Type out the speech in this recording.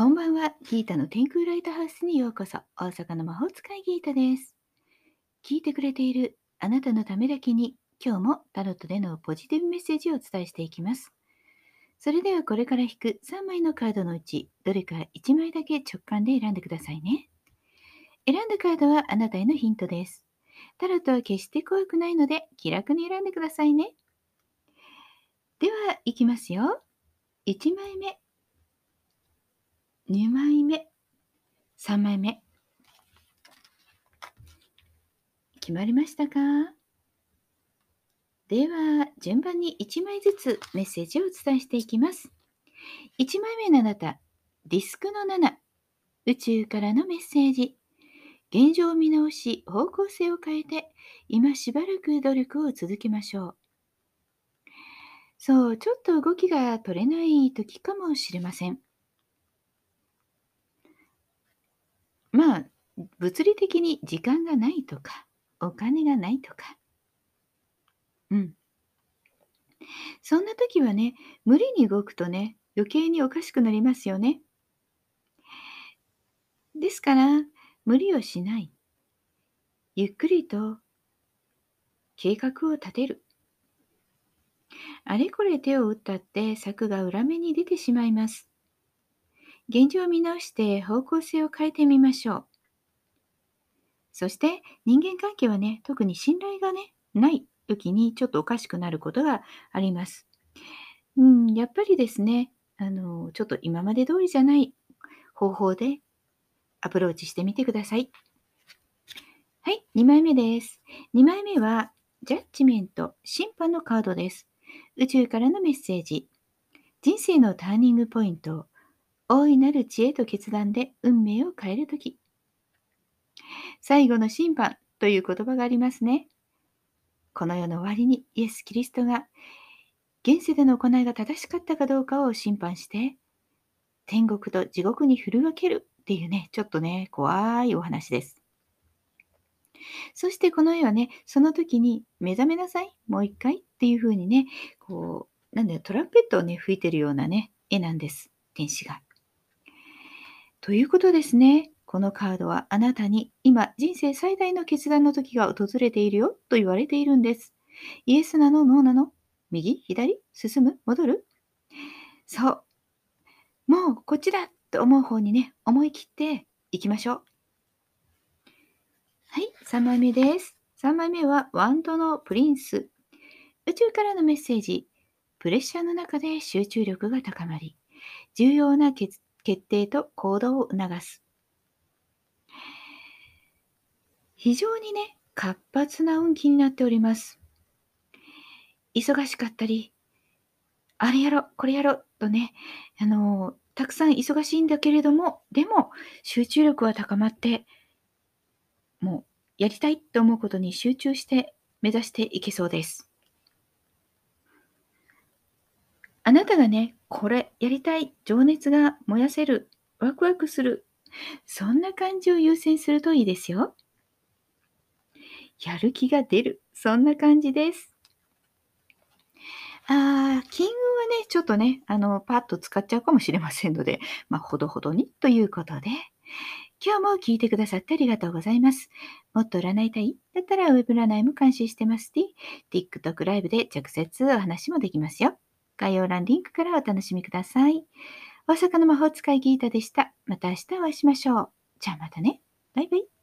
こんばんは。ギータの天空ライトハウスにようこそ。大阪の魔法使いギータです。聞いてくれているあなたのためだけに、今日もタロットでのポジティブメッセージをお伝えしていきます。それではこれから引く3枚のカードのうち、どれか1枚だけ直感で選んでくださいね。選んだカードはあなたへのヒントです。タロットは決して怖くないので、気楽に選んでくださいね。では、いきますよ。1枚目。2枚目、3枚目。決まりましたか？では、順番に1枚ずつメッセージをお伝えしていきます。1枚目のあなた、ディスクの7、宇宙からのメッセージ。現状を見直し、方向性を変えて、今しばらく努力を続けましょう。そう、ちょっと動きが取れない時かもしれません。まあ、物理的に時間がないとか、お金がないとか。うん。そんな時はね、無理に動くとね、余計におかしくなりますよね。ですから、無理をしない。ゆっくりと計画を立てる。あれこれ手を打ったって策が裏目に出てしまいます。現状を見直して方向性を変えてみましょう。そして人間関係はね、特に信頼がね、ない時にちょっとおかしくなることがあります。うん、やっぱりですね、あの、ちょっと今まで通りじゃない方法でアプローチしてみてください。はい、2枚目です。2枚目は、ジャッジメント、審判のカードです。宇宙からのメッセージ。人生のターニングポイント。大いなる知恵と決断で運命を変えるとき。最後の審判という言葉がありますね。この世の終わりにイエス・キリストが現世での行いが正しかったかどうかを審判して、天国と地獄に振り分けるっていうね、ちょっとね、怖いお話です。そしてこの絵はね、その時に目覚めなさい、もう一回っていう風にね、こう、なんだよ、トランペットをね、吹いてるようなね、絵なんです。天使が。ということですね。このカードはあなたに今人生最大の決断の時が訪れているよと言われているんです。イエスなのノーなの？右？左？進む？戻る？そう。もうこっちだと思う方にね、思い切っていきましょう。はい、3枚目です。3枚目はワンドのプリンス。宇宙からのメッセージ。プレッシャーの中で集中力が高まり、重要な決決定と行動を促す。非常にね、活発な運気になっております。忙しかったり、あれやろ、これやろ、とね、あの、たくさん忙しいんだけれども、でも集中力は高まって、もうやりたいと思うことに集中して目指していけそうです。あなたがね、これやりたい、情熱が燃やせる、ワクワクする、そんな感じを優先するといいですよ。やる気が出る、そんな感じです。あー金運はね、ちょっとね、あの、パッと使っちゃうかもしれませんので、まあ、ほどほどにということで、今日も聞いてくださってありがとうございます。もっと占いたい？だったらウェブ占いも監修してますし、TikTok ライブで直接お話もできますよ。概要欄リンクからお楽しみください。大阪の魔法使いギータでした。また明日お会いしましょう。じゃあまたね。バイバイ